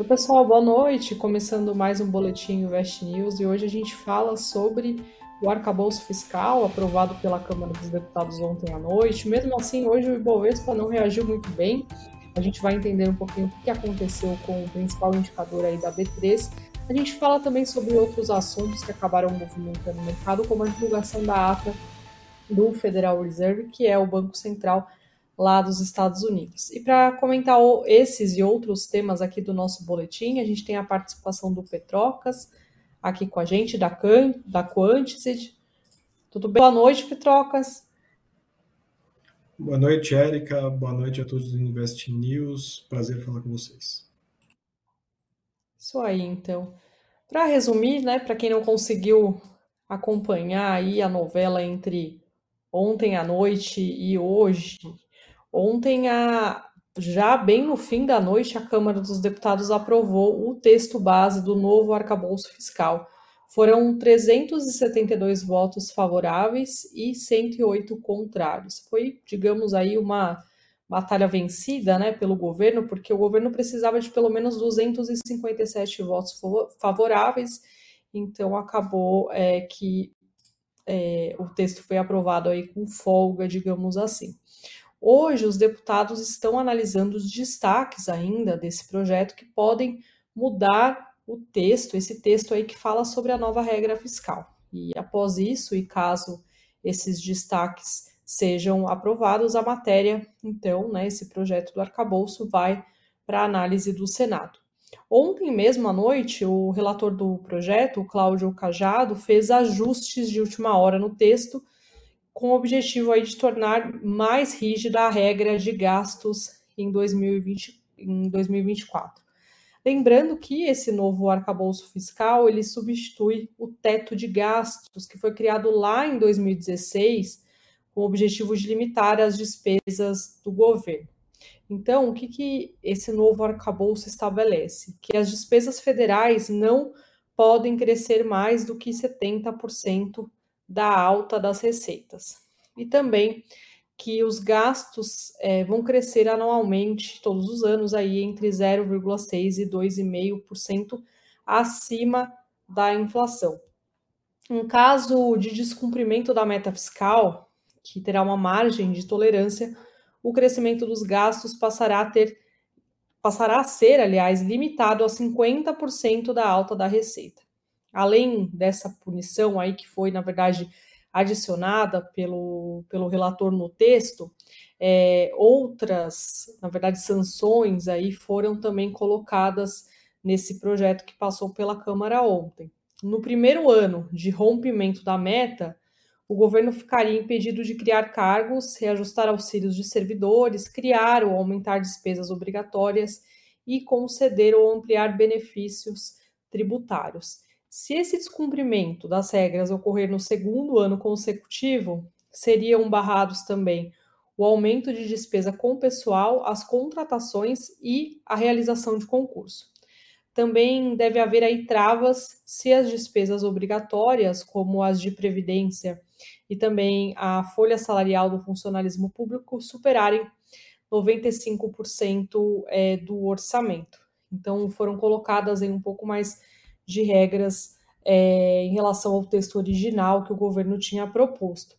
Oi, pessoal, boa noite. Começando mais um Boletim Invest News e hoje a gente fala sobre o arcabouço fiscal aprovado pela Câmara dos Deputados ontem à noite. Mesmo assim, hoje o Ibovespa não reagiu muito bem. A gente vai entender um pouquinho o que aconteceu com o principal indicador aí da B3. A gente fala também sobre outros assuntos que acabaram movimentando o mercado, como a divulgação da ata do Federal Reserve, que é o Banco Central lá dos Estados Unidos. E para comentar esses e outros temas aqui do nosso boletim, a gente tem a participação do Petrocas aqui com a gente, da, Can, da Quanticid. Tudo bem? Boa noite, Petrocas. Boa noite, Érica. Boa noite a todos do Invest News. Prazer falar com vocês. Isso aí, então. Para resumir, né, para quem não conseguiu acompanhar aí a novela entre ontem à noite e hoje, Ontem, a, já bem no fim da noite, a Câmara dos Deputados aprovou o texto base do novo arcabouço fiscal. Foram 372 votos favoráveis e 108 contrários. Foi, digamos aí, uma batalha vencida né, pelo governo, porque o governo precisava de pelo menos 257 votos favoráveis, então acabou é, que é, o texto foi aprovado aí com folga, digamos assim. Hoje, os deputados estão analisando os destaques ainda desse projeto que podem mudar o texto, esse texto aí que fala sobre a nova regra fiscal. E após isso, e caso esses destaques sejam aprovados, a matéria, então, né, esse projeto do arcabouço vai para análise do Senado. Ontem mesmo à noite, o relator do projeto, Cláudio Cajado, fez ajustes de última hora no texto com o objetivo aí de tornar mais rígida a regra de gastos em, 2020, em 2024. Lembrando que esse novo arcabouço fiscal ele substitui o teto de gastos que foi criado lá em 2016 com o objetivo de limitar as despesas do governo. Então, o que, que esse novo arcabouço estabelece? Que as despesas federais não podem crescer mais do que 70% da alta das receitas. E também que os gastos é, vão crescer anualmente, todos os anos, aí entre 0,6% e 2,5% acima da inflação. Em caso de descumprimento da meta fiscal, que terá uma margem de tolerância, o crescimento dos gastos passará a ter passará a ser, aliás, limitado a 50% da alta da receita além dessa punição aí que foi, na verdade, adicionada pelo, pelo relator no texto, é, outras, na verdade, sanções aí foram também colocadas nesse projeto que passou pela Câmara ontem. No primeiro ano de rompimento da meta, o governo ficaria impedido de criar cargos, reajustar auxílios de servidores, criar ou aumentar despesas obrigatórias e conceder ou ampliar benefícios tributários. Se esse descumprimento das regras ocorrer no segundo ano consecutivo, seriam barrados também o aumento de despesa com pessoal, as contratações e a realização de concurso. Também deve haver aí travas se as despesas obrigatórias, como as de previdência e também a folha salarial do funcionalismo público, superarem 95% é, do orçamento. Então, foram colocadas em um pouco mais de regras é, em relação ao texto original que o governo tinha proposto.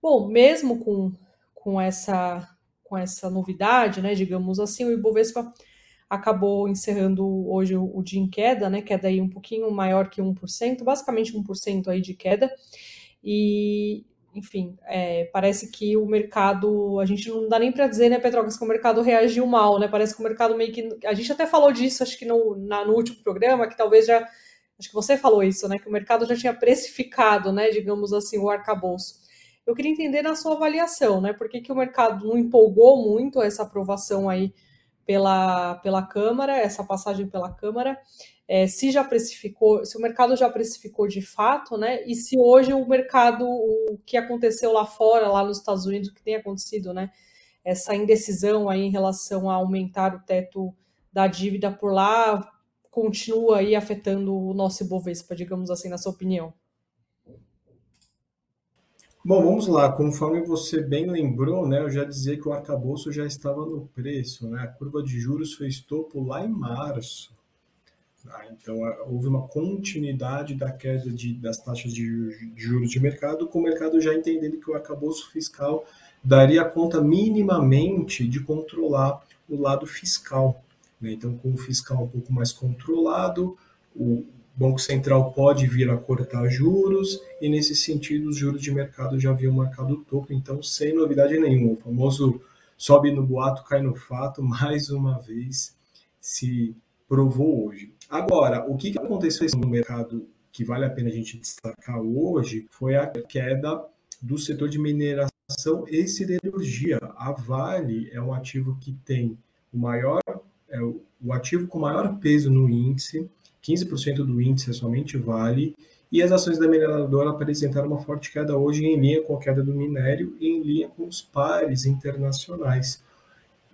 Bom, mesmo com, com, essa, com essa novidade, né, digamos assim, o Ibovespa acabou encerrando hoje o, o dia em queda, né, queda aí um pouquinho maior que 1%, basicamente 1% aí de queda, e, enfim, é, parece que o mercado, a gente não dá nem para dizer, né, Petrocas, que o mercado reagiu mal, né, parece que o mercado meio que, a gente até falou disso, acho que no, na, no último programa, que talvez já acho que você falou isso, né? Que o mercado já tinha precificado, né? Digamos assim, o arcabouço. Eu queria entender na sua avaliação, né? Por que, que o mercado não empolgou muito essa aprovação aí pela, pela Câmara, essa passagem pela Câmara? É, se já precificou, se o mercado já precificou de fato, né? E se hoje o mercado, o que aconteceu lá fora, lá nos Estados Unidos, o que tem acontecido, né? Essa indecisão aí em relação a aumentar o teto da dívida por lá, continua aí afetando o nosso Ibovespa, digamos assim, na sua opinião? Bom, vamos lá. Conforme você bem lembrou, né, eu já dizia que o arcabouço já estava no preço. Né? A curva de juros fez topo lá em março. Tá? Então, houve uma continuidade da queda de, das taxas de juros de mercado, com o mercado já entendendo que o arcabouço fiscal daria conta minimamente de controlar o lado fiscal. Né? Então, com o fiscal um pouco mais controlado, o Banco Central pode vir a cortar juros, e nesse sentido, os juros de mercado já haviam marcado o topo, então, sem novidade nenhuma. O famoso sobe no boato, cai no fato, mais uma vez se provou hoje. Agora, o que aconteceu no mercado que vale a pena a gente destacar hoje foi a queda do setor de mineração e siderurgia. A Vale é um ativo que tem o maior, é o, ativo com maior peso no índice, 15% do índice é somente Vale, e as ações da mineradora apresentaram uma forte queda hoje em linha com a queda do minério e em linha com os pares internacionais.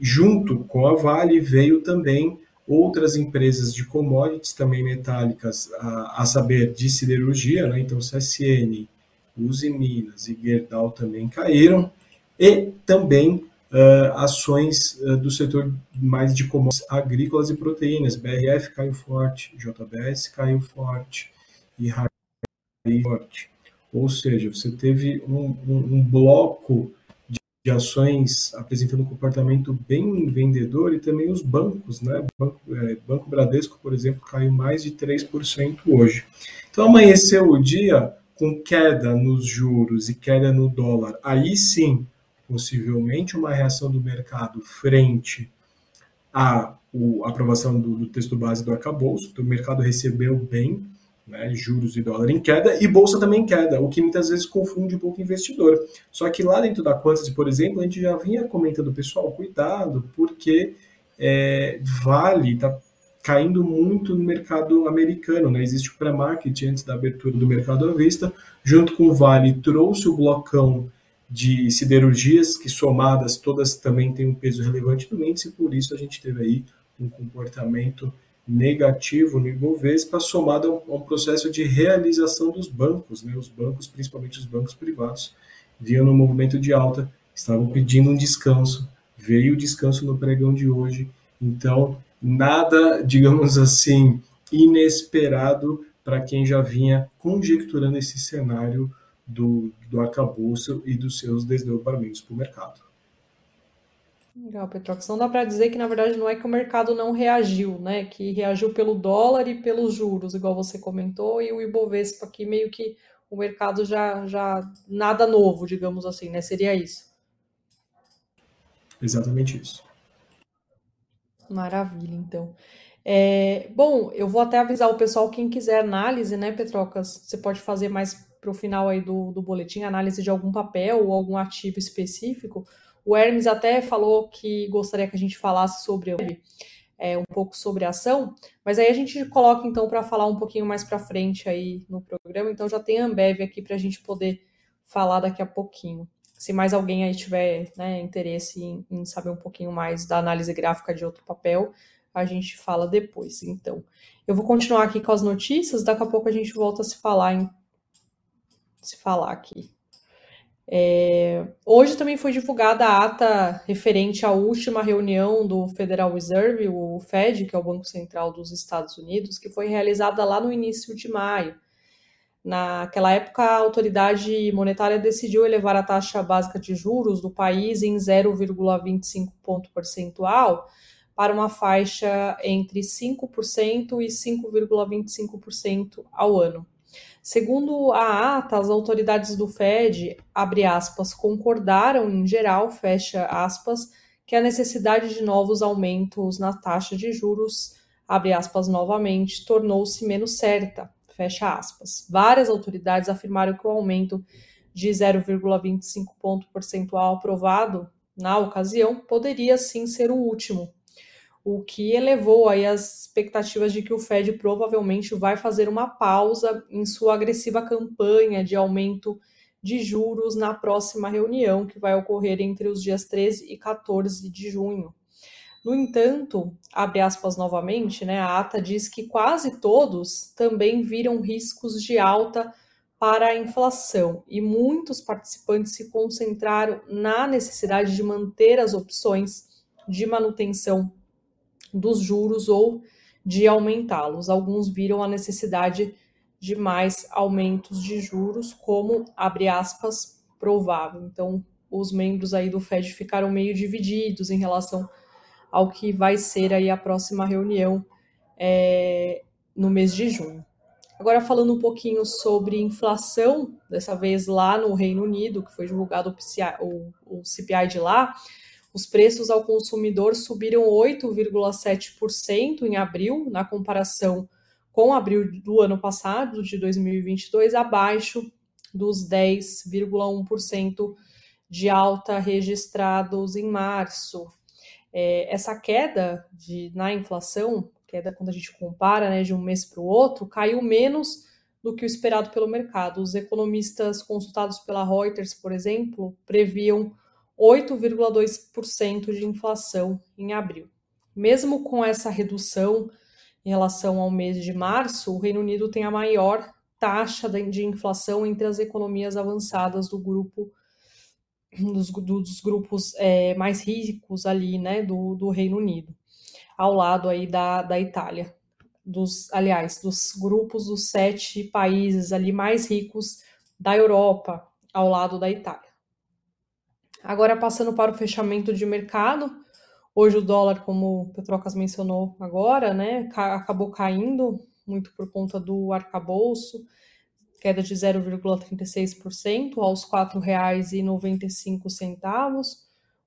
Junto com a Vale veio também outras empresas de commodities também metálicas, a, a saber, de siderurgia, né? então CSN, Uzi Minas e Gerdau também caíram, e também uh, ações uh, do setor mais de commodities agrícolas e proteínas, BRF caiu forte, JBS caiu forte e caiu forte. Ou seja, você teve um, um, um bloco de ações apresentando um comportamento bem vendedor e também os bancos, né? Banco, é, Banco Bradesco, por exemplo, caiu mais de 3% hoje. Então amanheceu o dia com queda nos juros e queda no dólar. Aí sim, possivelmente uma reação do mercado frente à aprovação do, do texto base do arcabouço. Então, o mercado recebeu bem né, juros e dólar em queda, e bolsa também em queda, o que muitas vezes confunde um pouco o investidor. Só que lá dentro da Quantity, por exemplo, a gente já vinha comentando, pessoal, cuidado, porque é, Vale está caindo muito no mercado americano, né? Existe o pré-market antes da abertura do mercado à vista, junto com o Vale trouxe o blocão de siderurgias, que somadas todas também têm um peso relevante no índice, por isso a gente teve aí um comportamento negativo no Ibovespa, somado a um processo de realização dos bancos. Né? Os bancos, principalmente os bancos privados, vinham no movimento de alta, estavam pedindo um descanso. Veio o descanso no pregão de hoje. Então, nada, digamos assim, inesperado para quem já vinha conjecturando esse cenário do, do arcabouço e dos seus desdobramentos para o mercado. Legal, Petrox. Não dá para dizer que, na verdade, não é que o mercado não reagiu, né? Que reagiu pelo dólar e pelos juros, igual você comentou, e o Ibovespa aqui meio que o mercado já, já nada novo, digamos assim, né? Seria isso. Exatamente isso. Maravilha, então. É, bom, eu vou até avisar o pessoal, quem quiser análise, né, Petrocas? Você pode fazer mais para o final aí do, do boletim, análise de algum papel ou algum ativo específico. O Hermes até falou que gostaria que a gente falasse sobre é, um pouco sobre a ação, mas aí a gente coloca então para falar um pouquinho mais para frente aí no programa. Então já tem a Ambev aqui para a gente poder falar daqui a pouquinho. Se mais alguém aí tiver né, interesse em, em, saber um pouquinho mais da análise gráfica de outro papel, a gente fala depois. Então, eu vou continuar aqui com as notícias. Daqui a pouco a gente volta a se falar em se falar aqui. É, hoje também foi divulgada a ata referente à última reunião do Federal Reserve, o Fed, que é o Banco Central dos Estados Unidos, que foi realizada lá no início de maio. Naquela época, a autoridade monetária decidiu elevar a taxa básica de juros do país em 0,25 ponto percentual para uma faixa entre 5% e 5,25% ao ano. Segundo a ata, as autoridades do Fed, abre aspas, concordaram em geral, fecha aspas, que a necessidade de novos aumentos na taxa de juros, abre aspas novamente, tornou-se menos certa, fecha aspas. Várias autoridades afirmaram que o aumento de 0,25 ponto percentual aprovado na ocasião poderia sim ser o último, o que elevou aí as expectativas de que o Fed provavelmente vai fazer uma pausa em sua agressiva campanha de aumento de juros na próxima reunião, que vai ocorrer entre os dias 13 e 14 de junho. No entanto, abre aspas novamente, né, a ata diz que quase todos também viram riscos de alta para a inflação e muitos participantes se concentraram na necessidade de manter as opções de manutenção dos juros ou de aumentá-los. Alguns viram a necessidade de mais aumentos de juros, como abre aspas provável. Então, os membros aí do Fed ficaram meio divididos em relação ao que vai ser aí a próxima reunião é, no mês de junho. Agora falando um pouquinho sobre inflação, dessa vez lá no Reino Unido, que foi divulgado o, PCI, o, o CPI de lá, os preços ao consumidor subiram 8,7% em abril, na comparação com abril do ano passado, de 2022, abaixo dos 10,1% de alta registrados em março. É, essa queda de, na inflação, queda quando a gente compara né, de um mês para o outro, caiu menos do que o esperado pelo mercado. Os economistas consultados pela Reuters, por exemplo, previam 8,2% de inflação em abril. Mesmo com essa redução em relação ao mês de março, o Reino Unido tem a maior taxa de inflação entre as economias avançadas do grupo dos, dos grupos é, mais ricos ali, né, do, do Reino Unido, ao lado aí da, da Itália, dos, aliás, dos grupos dos sete países ali mais ricos da Europa, ao lado da Itália. Agora, passando para o fechamento de mercado, hoje o dólar, como o Petrocas mencionou agora, né, acabou caindo muito por conta do arcabouço, queda de 0,36% aos R$ 4,95.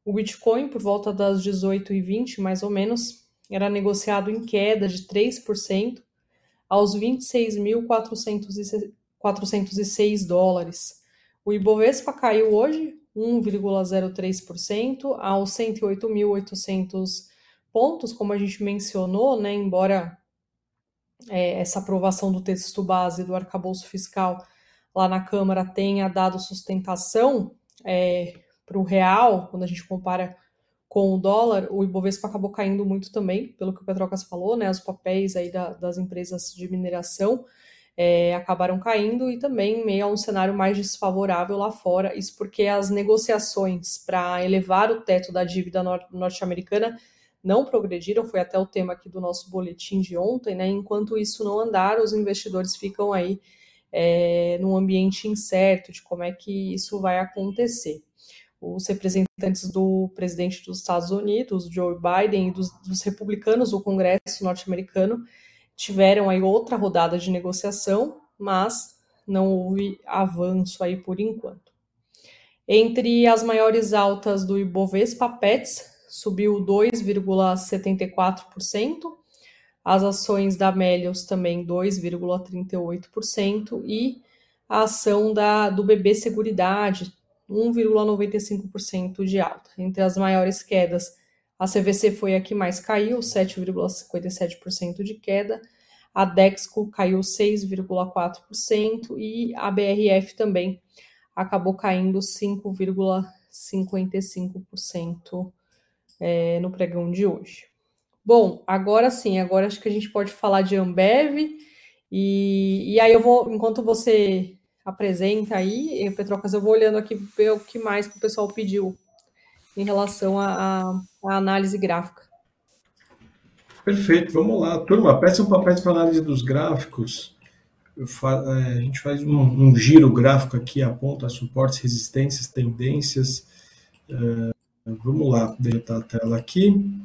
O Bitcoin, por volta das 18h20, mais ou menos, era negociado em queda de 3% aos 26.406 dólares. O Ibovespa caiu hoje 1,03% aos 108.800 pontos, como a gente mencionou, né, embora é, essa aprovação do texto base do arcabouço fiscal lá na Câmara tenha dado sustentação é, para o real, quando a gente compara com o dólar, o Ibovespa acabou caindo muito também, pelo que o Petrocas falou, né, os papéis aí da, das empresas de mineração é, acabaram caindo e também meio a um cenário mais desfavorável lá fora. Isso porque as negociações para elevar o teto da dívida norte-americana não progrediram, foi até o tema aqui do nosso boletim de ontem, né? Enquanto isso não andar, os investidores ficam aí é, num ambiente incerto de como é que isso vai acontecer. Os representantes do presidente dos Estados Unidos, Joe Biden, e dos, dos republicanos do Congresso norte-americano, tiveram aí outra rodada de negociação, mas não houve avanço aí por enquanto. Entre as maiores altas do Ibovespa, Pets subiu 2,74%, as ações da Melios também 2,38% e a ação da, do BB Seguridade 1,95% de alta. Entre as maiores quedas, a CVC foi a que mais caiu, 7,57% de queda. A Dexco caiu 6,4% e a BRF também acabou caindo 5,55% é, no pregão de hoje. Bom, agora sim, agora acho que a gente pode falar de Ambev. E, e aí eu vou, enquanto você apresenta aí, Petrocas, eu vou olhando aqui ver o que mais que o pessoal pediu em relação à análise gráfica. Perfeito, vamos lá. Turma, peçam papéis para análise dos gráficos. Fa... É, a gente faz um, um, giro gráfico aqui, aponta suportes, resistências, tendências. Uh, vamos lá, deletar a tela aqui.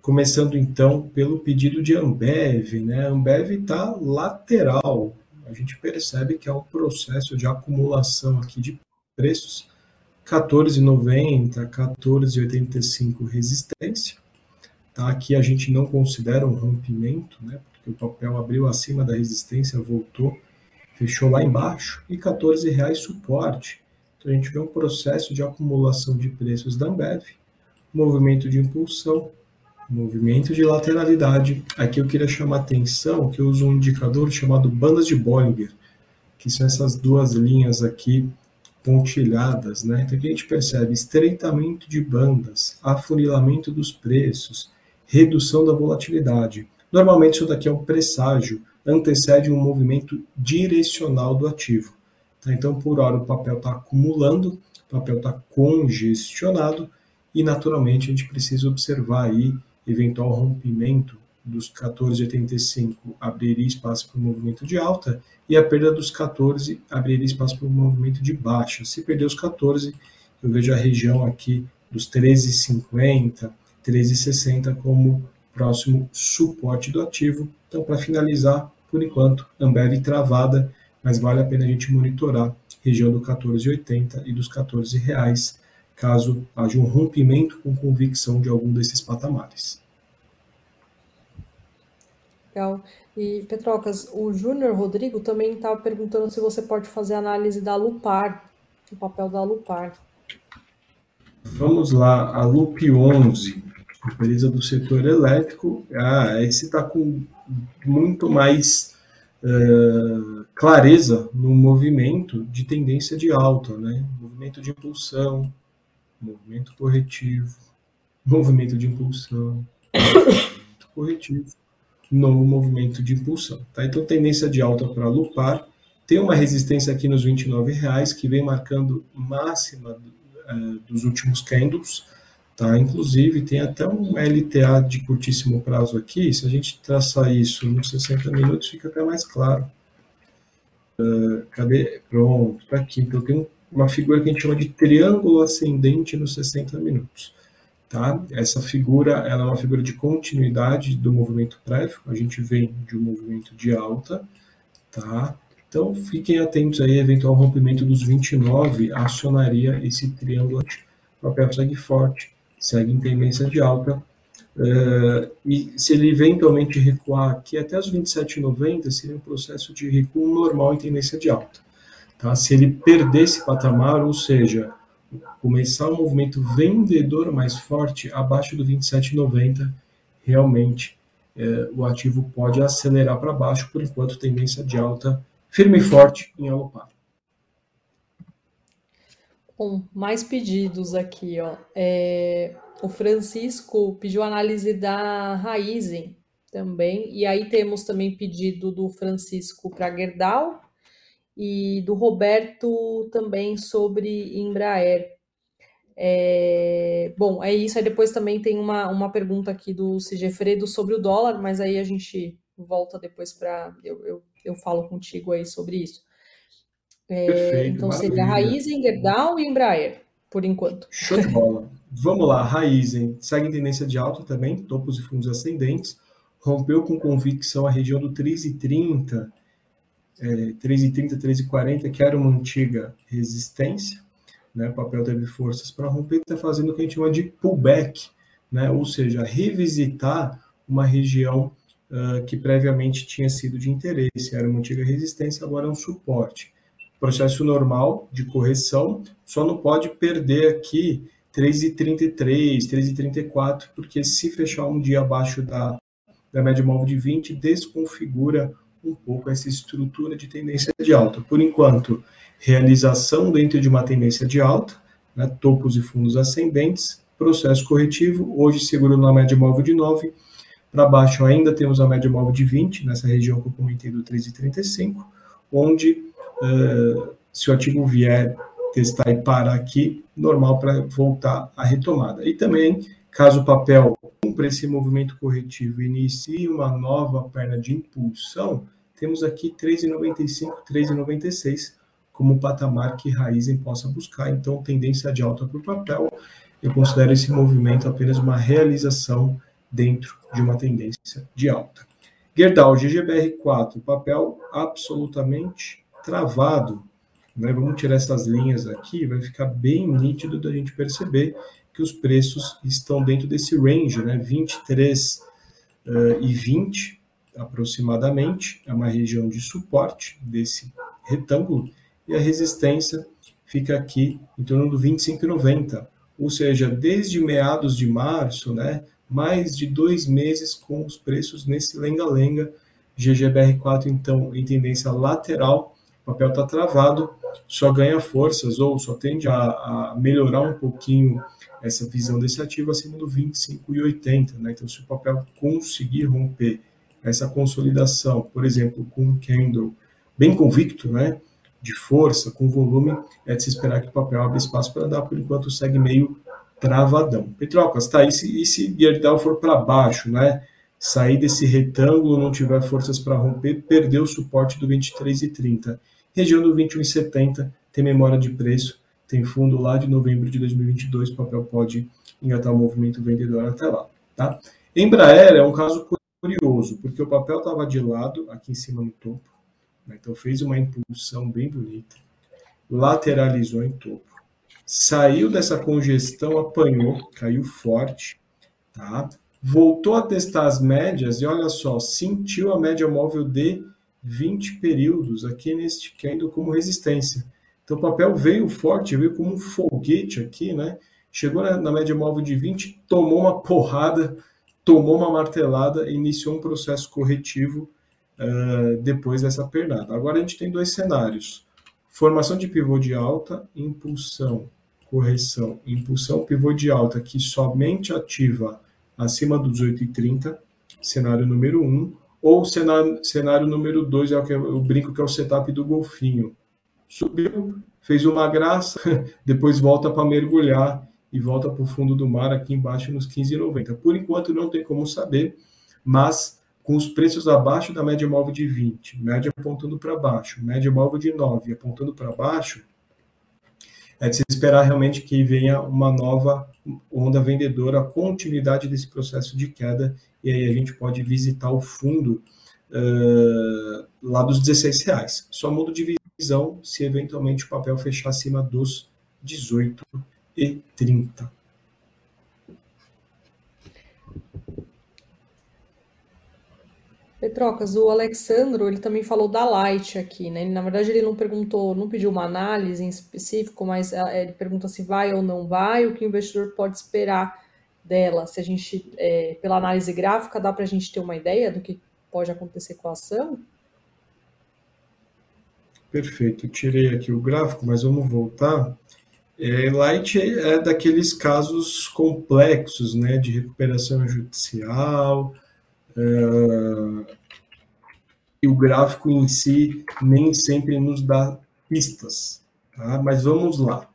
Começando então pelo pedido de Ambev, né? Ambev está lateral. A gente percebe que é um processo de acumulação aqui de preços 14,90, 14,85 resistência. Tá? Aqui a gente não considera um rompimento, né? porque o papel abriu acima da resistência, voltou, fechou lá embaixo, e 14 reais suporte. Então a gente vê um processo de acumulação de preços da Ambev, movimento de impulsão, movimento de lateralidade. Aqui eu queria chamar atenção que eu uso um indicador chamado bandas de Bollinger, que são essas duas linhas aqui pontilhadas, né? Então aqui a gente percebe estreitamento de bandas, afunilamento dos preços, redução da volatilidade. Normalmente isso daqui é um presságio, antecede um movimento direcional do ativo. Tá? Então, por hora, o papel está acumulando, o papel está congestionado e, naturalmente, a gente precisa observar aí eventual rompimento dos 14,85 abriria espaço para o movimento de alta e a perda dos 14 abriria espaço para o movimento de baixa. Se perder os 14, eu vejo a região aqui dos 13,50, 13,60 como próximo suporte do ativo. Então, para finalizar, por enquanto, Ambev travada, mas vale a pena a gente monitorar região do 14,80 e dos 14 reais, caso haja um rompimento com convicção de algum desses patamares. Legal. E, Petrocas, o Júnior Rodrigo também estava perguntando se você pode fazer análise da Lupar, o papel da Lupar. Vamos lá, a LUP 11, empresa do setor elétrico. Ah, esse está com muito mais uh, clareza no movimento de tendência de alta, né? Movimento de impulsão, movimento corretivo, movimento de impulsão, corretivo no movimento de impulsão. Tá? Então, tendência de alta para Lupar. Tem uma resistência aqui nos R$ reais que vem marcando máxima uh, dos últimos candles. Tá? Inclusive, tem até um LTA de curtíssimo prazo aqui. Se a gente traçar isso nos 60 minutos, fica até mais claro. Uh, cadê? Pronto, está aqui. Então, tem uma figura que a gente chama de triângulo ascendente nos 60 minutos. Tá? Essa figura ela é uma figura de continuidade do movimento prévio, a gente vem de um movimento de alta, tá? Então fiquem atentos aí, eventual rompimento dos 29 acionaria esse triângulo. O papel segue forte, segue em tendência de alta. Uh, e se ele eventualmente recuar aqui até os 27,90, seria um processo de recuo normal em tendência de alta. Tá? Se ele perder esse patamar, ou seja, começar um movimento vendedor mais forte abaixo do 27,90, realmente é, o ativo pode acelerar para baixo, por enquanto tendência de alta firme e forte em Alopar. Bom, mais pedidos aqui, ó. É, o Francisco pediu análise da Raizen também, e aí temos também pedido do Francisco para Gerdau e do Roberto também sobre Embraer. É, bom, é isso. Aí depois também tem uma, uma pergunta aqui do Sigefredo sobre o dólar, mas aí a gente volta depois para. Eu, eu, eu falo contigo aí sobre isso. É, Perfeito, então maravilha. seria Raizen, Gerdau e Embraer, por enquanto. Show de bola. Vamos lá, Raizen segue em tendência de alta também, topos e fundos ascendentes, rompeu com convicção a região do 13,30 é, 3,30, 3,40, que era uma antiga resistência, né? o papel teve forças para romper, está fazendo o que a gente chama de pullback, né? ou seja, revisitar uma região uh, que previamente tinha sido de interesse, era uma antiga resistência, agora é um suporte. Processo normal de correção, só não pode perder aqui 3,33, 3,34, porque se fechar um dia abaixo da, da média móvel de 20, desconfigura um pouco essa estrutura de tendência de alta. Por enquanto, realização dentro de uma tendência de alta, né, topos e fundos ascendentes, processo corretivo, hoje segurando na média móvel de 9, para baixo ainda temos a média móvel de 20, nessa região que eu comentei do 3,35, onde uh, se o ativo vier testar e parar aqui, normal para voltar à retomada. E também, caso o papel cumpra esse movimento corretivo e inicie uma nova perna de impulsão, temos aqui 3,95, 3,96 como patamar que Raizen possa buscar. Então, tendência de alta para o papel. Eu considero esse movimento apenas uma realização dentro de uma tendência de alta. Gerdau, GGBR4, papel absolutamente travado. Né? Vamos tirar essas linhas aqui, vai ficar bem nítido da gente perceber que os preços estão dentro desse range, né? 23 uh, e 20 aproximadamente, é uma região de suporte desse retângulo, e a resistência fica aqui em torno do 25,90, ou seja, desde meados de março, né, mais de dois meses com os preços nesse lenga-lenga, GGBR4 então em tendência lateral, o papel está travado, só ganha forças ou só tende a, a melhorar um pouquinho essa visão desse ativo acima do 25,80. Né? Então, se o papel conseguir romper essa consolidação, por exemplo, com um candle bem convicto, né, de força, com volume, é de se esperar que o papel abra espaço para dar, por enquanto segue meio travadão. Petrocas, tá, e se, e se Gerdau for para baixo, né, sair desse retângulo, não tiver forças para romper, perdeu o suporte do 23,30. Região do 21,70 tem memória de preço, tem fundo lá de novembro de 2022, o papel pode engatar o movimento vendedor até lá. Tá? Embraer é um caso curioso, porque o papel estava de lado, aqui em cima no topo, né? então fez uma impulsão bem bonita, lateralizou em topo, saiu dessa congestão, apanhou, caiu forte, tá? Voltou a testar as médias e olha só, sentiu a média móvel de 20 períodos aqui neste candle como resistência. Então o papel veio forte, veio como um foguete aqui, né? Chegou na, na média móvel de 20, tomou uma porrada, tomou uma martelada e iniciou um processo corretivo uh, depois dessa pernada. Agora a gente tem dois cenários. Formação de pivô de alta, impulsão, correção. Impulsão, pivô de alta que somente ativa acima dos 8,30, cenário número 1, ou cenário, cenário número 2 é o que eu brinco que é o setup do golfinho. Subiu, fez uma graça, depois volta para mergulhar e volta para o fundo do mar aqui embaixo nos 15,90. Por enquanto não tem como saber, mas com os preços abaixo da média móvel de 20, média apontando para baixo, média móvel de 9 apontando para baixo, é de se esperar realmente que venha uma nova onda vendedora, a continuidade desse processo de queda, e aí a gente pode visitar o fundo uh, lá dos 16 reais. Só muda de visão se eventualmente o papel fechar acima dos 18 e 30. Petrocas, o Alexandro, ele também falou da Light aqui, né? na verdade, ele não perguntou, não pediu uma análise em específico, mas é, ele pergunta se vai ou não vai, o que o investidor pode esperar dela. Se a gente, é, pela análise gráfica, dá para a gente ter uma ideia do que pode acontecer com a ação? Perfeito, tirei aqui o gráfico, mas vamos voltar. É, Light é daqueles casos complexos, né, de recuperação judicial, Uh, e o gráfico em si nem sempre nos dá pistas. Tá? Mas vamos lá.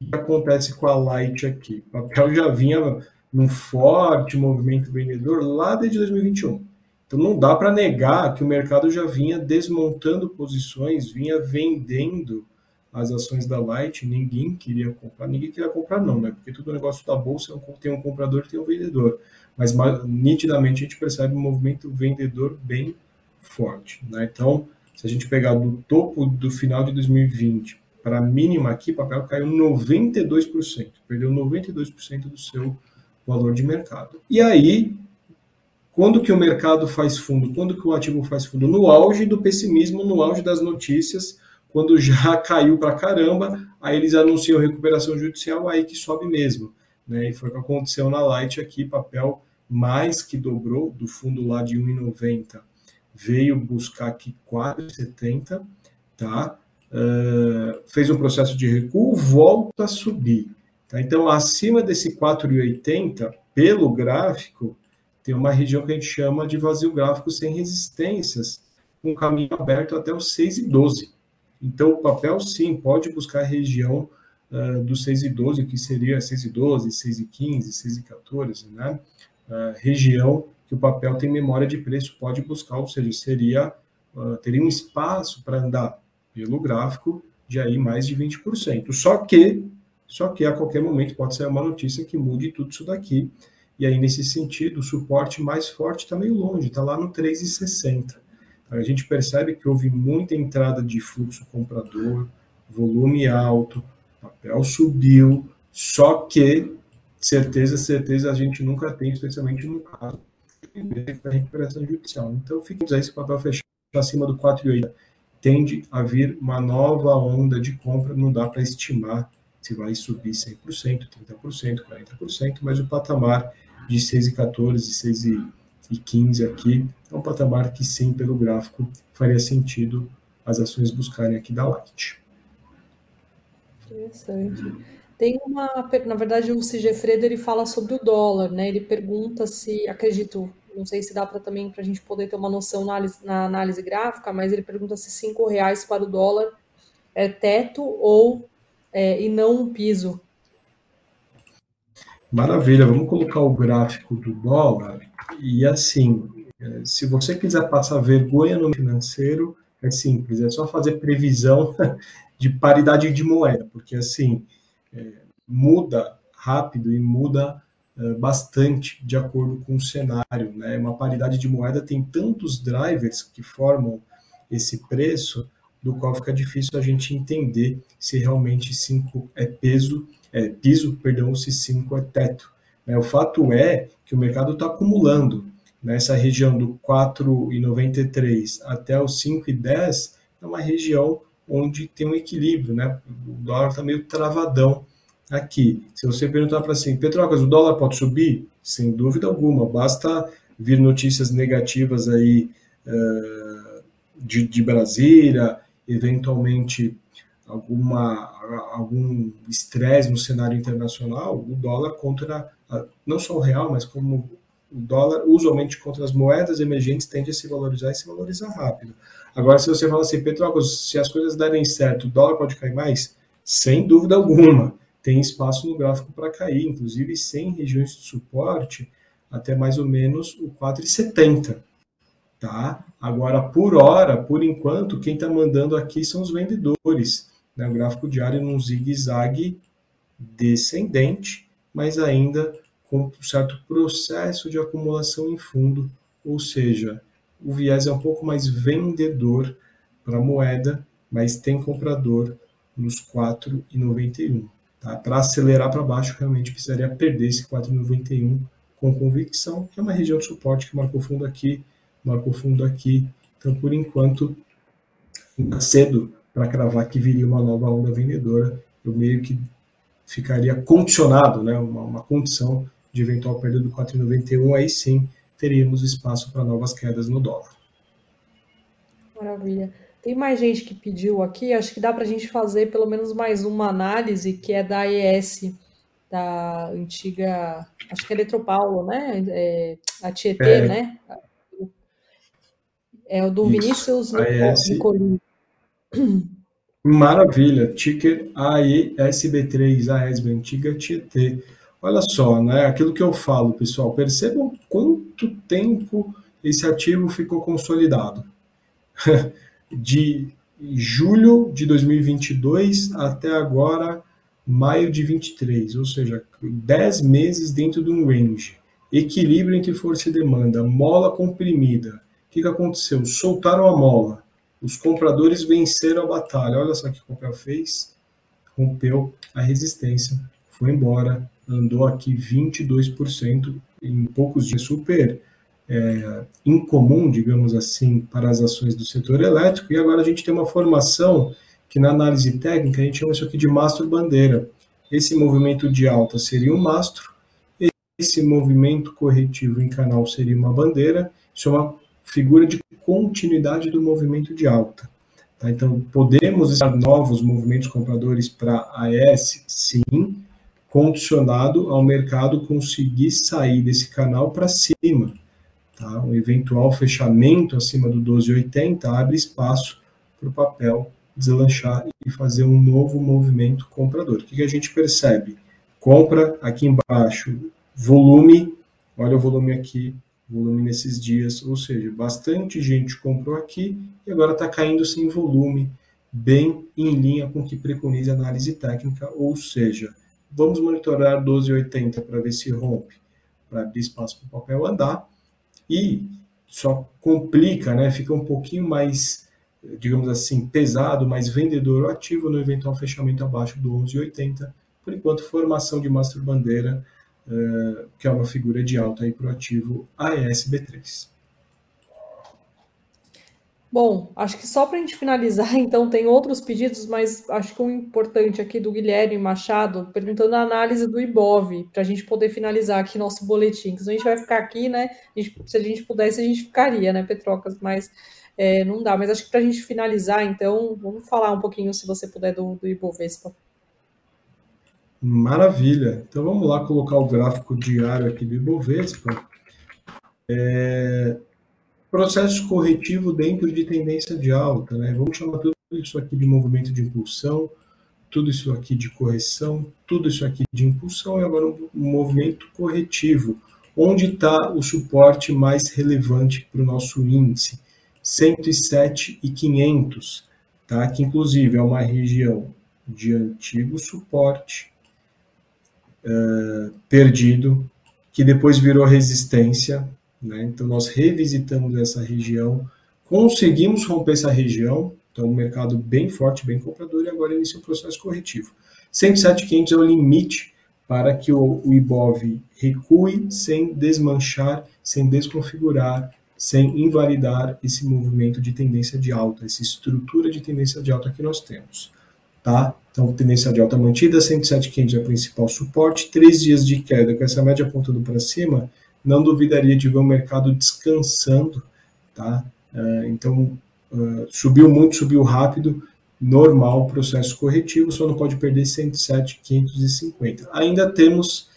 O que acontece com a Light aqui? O papel já vinha num forte movimento vendedor lá desde 2021. Então não dá para negar que o mercado já vinha desmontando posições, vinha vendendo as ações da Light, ninguém queria comprar, ninguém queria comprar não, né? Porque todo negócio da bolsa tem um comprador e tem um vendedor mas nitidamente a gente percebe um movimento vendedor bem forte. Né? Então, se a gente pegar do topo do final de 2020 para a mínima aqui, o papel caiu 92%, perdeu 92% do seu valor de mercado. E aí, quando que o mercado faz fundo? Quando que o ativo faz fundo? No auge do pessimismo, no auge das notícias, quando já caiu para caramba, aí eles anunciam recuperação judicial, aí que sobe mesmo. Né? E foi o que aconteceu na Light aqui, papel mais que dobrou do fundo lá de 1,90 veio buscar aqui 4,70, tá? Uh, fez um processo de recuo, volta a subir. Tá? Então, acima desse 4,80, pelo gráfico, tem uma região que a gente chama de vazio gráfico sem resistências, um caminho aberto até os 6,12. Então, o papel, sim, pode buscar a região uh, do 6,12, que seria 6,12, 6,15, 6,14, né? Região que o papel tem memória de preço pode buscar, ou seja, seria uh, teria um espaço para andar pelo gráfico de aí mais de 20%. Só que só que a qualquer momento pode sair uma notícia que mude tudo isso daqui. E aí, nesse sentido, o suporte mais forte está meio longe, está lá no 3,60. A gente percebe que houve muita entrada de fluxo comprador, volume alto, papel subiu, só que certeza, certeza a gente nunca tem, especialmente no caso da recuperação judicial. Então, ficamos aí, se o papel fechar acima do 4,8, tende a vir uma nova onda de compra, não dá para estimar se vai subir 100%, 30%, 40%, mas o patamar de 6,14, 6,15 aqui é um patamar que sim, pelo gráfico, faria sentido as ações buscarem aqui da Light. Interessante. Tem uma, na verdade, o Sigefredo ele fala sobre o dólar, né? Ele pergunta se, acredito, não sei se dá para também para a gente poder ter uma noção na análise, na análise gráfica, mas ele pergunta se cinco reais para o dólar é teto ou é, e não um piso. Maravilha, vamos colocar o gráfico do dólar. e assim, se você quiser passar vergonha no financeiro, é simples, é só fazer previsão de paridade de moeda, porque assim, é, muda rápido e muda é, bastante de acordo com o cenário. Né? Uma paridade de moeda tem tantos drivers que formam esse preço, do qual fica difícil a gente entender se realmente 5 é peso, é piso, perdão, se 5 é teto. Né? O fato é que o mercado está acumulando nessa região do 4,93 até os 5,10 é uma região onde tem um equilíbrio, né? O dólar está meio travadão aqui. Se você perguntar para assim, Petrocas, o dólar pode subir? Sem dúvida alguma, basta vir notícias negativas aí uh, de, de Brasília, eventualmente alguma algum estresse no cenário internacional, o dólar contra não só o real, mas como o dólar, usualmente contra as moedas emergentes, tende a se valorizar e se valorizar rápido. Agora, se você fala assim, Petrópolis, se as coisas derem certo, o dólar pode cair mais? Sem dúvida alguma. Tem espaço no gráfico para cair, inclusive sem regiões de suporte, até mais ou menos o 4,70. Tá? Agora, por hora, por enquanto, quem está mandando aqui são os vendedores. Né? O gráfico diário num zigue-zague descendente, mas ainda com um certo processo de acumulação em fundo, ou seja, o viés é um pouco mais vendedor para a moeda, mas tem comprador nos 4,91. Tá? Para acelerar para baixo, realmente precisaria perder esse 4,91 com convicção, que é uma região de suporte que marcou fundo aqui, marcou fundo aqui. Então, por enquanto, cedo para cravar que viria uma nova onda vendedora. Eu meio que ficaria condicionado, né, uma, uma condição de eventual perda do 4,91, aí sim teríamos espaço para novas quedas no dólar. Maravilha. Tem mais gente que pediu aqui, acho que dá para a gente fazer pelo menos mais uma análise, que é da AES, da antiga, acho que é Eletropaulo, né? É, a Tietê, é, né? É o do Isso, Vinícius Nicolini. Maravilha, ticker AESB3, AESB, antiga Tietê. Olha só, né? Aquilo que eu falo, pessoal, percebam quanto tempo esse ativo ficou consolidado. de julho de 2022 até agora, maio de 23, ou seja, 10 meses dentro de um range. Equilíbrio entre força e demanda, mola comprimida. O que, aconteceu? Soltaram a mola. Os compradores venceram a batalha. Olha só o que o papel fez. Rompeu a resistência, foi embora, andou aqui 22% em poucos dias, super é, incomum, digamos assim, para as ações do setor elétrico. E agora a gente tem uma formação que na análise técnica a gente chama isso aqui de mastro bandeira. Esse movimento de alta seria um mastro, esse movimento corretivo em canal seria uma bandeira, isso é uma figura de continuidade do movimento de alta. Tá? Então, podemos estar novos movimentos compradores para AES? Sim, condicionado ao mercado conseguir sair desse canal para cima. Tá? Um eventual fechamento acima do 12,80 abre espaço para o papel deslanchar e fazer um novo movimento comprador. O que, que a gente percebe? Compra aqui embaixo, volume, olha o volume aqui, volume nesses dias, ou seja, bastante gente comprou aqui e agora está caindo sem volume, bem em linha com o que preconiza a análise técnica, ou seja, Vamos monitorar 1280 para ver se rompe, para abrir espaço para o papel andar. E só complica, né? Fica um pouquinho mais, digamos assim, pesado, mais vendedor ativo no eventual fechamento abaixo do 1180. Por enquanto, formação de master bandeira, uh, que é uma figura de alta aí para o ativo AESB3. Bom, acho que só para a gente finalizar, então, tem outros pedidos, mas acho que um importante aqui do Guilherme Machado, perguntando a análise do IBOV, para a gente poder finalizar aqui nosso boletim. Então, a gente vai ficar aqui, né? A gente, se a gente pudesse, a gente ficaria, né, Petrocas? Mas é, não dá. Mas acho que para a gente finalizar, então, vamos falar um pouquinho, se você puder, do, do Ibovespa. Maravilha. Então, vamos lá colocar o gráfico diário aqui do Ibovespa. É, processo corretivo dentro de tendência de alta, né? Vamos chamar tudo isso aqui de movimento de impulsão, tudo isso aqui de correção, tudo isso aqui de impulsão e agora um movimento corretivo, onde está o suporte mais relevante para o nosso índice? 107 e 500, tá? que inclusive é uma região de antigo suporte uh, perdido, que depois virou resistência. Né? Então, nós revisitamos essa região, conseguimos romper essa região, então o mercado bem forte, bem comprador, e agora inicia o processo corretivo. 107,500 é o limite para que o, o IBOV recue sem desmanchar, sem desconfigurar, sem invalidar esse movimento de tendência de alta, essa estrutura de tendência de alta que nós temos. Tá? Então, tendência de alta mantida, 107,500 é o principal suporte, três dias de queda com essa média apontando para cima, não duvidaria de ver o mercado descansando, tá? Uh, então, uh, subiu muito, subiu rápido, normal processo corretivo, só não pode perder 107,550. Ainda temos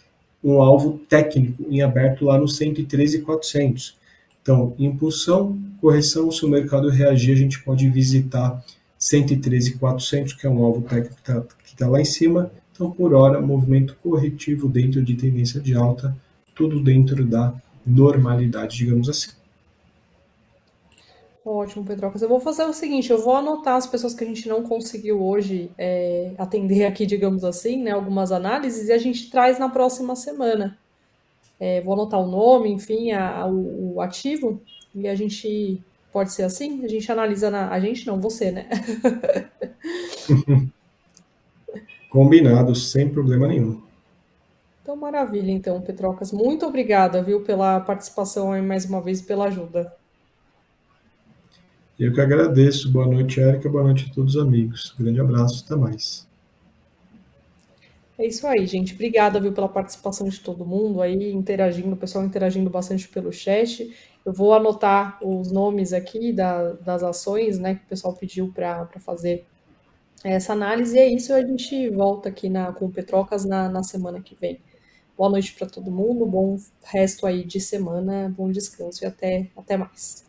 um alvo técnico em aberto lá no 113,400. Então, impulsão, correção, se o mercado reagir, a gente pode visitar 113,400, que é um alvo técnico que está tá lá em cima. Então, por hora, movimento corretivo dentro de tendência de alta, tudo dentro da normalidade, digamos assim. Ótimo, Pedrocas. Eu vou fazer o seguinte, eu vou anotar as pessoas que a gente não conseguiu hoje é, atender aqui, digamos assim, né, algumas análises, e a gente traz na próxima semana. É, vou anotar o nome, enfim, a, a, o, o, ativo, e a gente pode ser assim? A gente analisa na. A gente não, você, né? Combinado, sem problema nenhum. Então, maravilha, então, Petrocas. Muito obrigada, viu, pela participação aí mais uma vez pela ajuda. Eu que agradeço. Boa noite, Érica. Boa noite a todos os amigos. grande abraço. Até mais. É isso aí, gente. Obrigada, viu, pela participação de todo mundo aí, interagindo, o pessoal interagindo bastante pelo chat. Eu vou anotar os nomes aqui da, das ações, né, que o pessoal pediu para fazer essa análise. E é isso, a gente volta aqui na, com o Petrocas na, na semana que vem. Boa noite para todo mundo, bom resto aí de semana, bom descanso e até, até mais.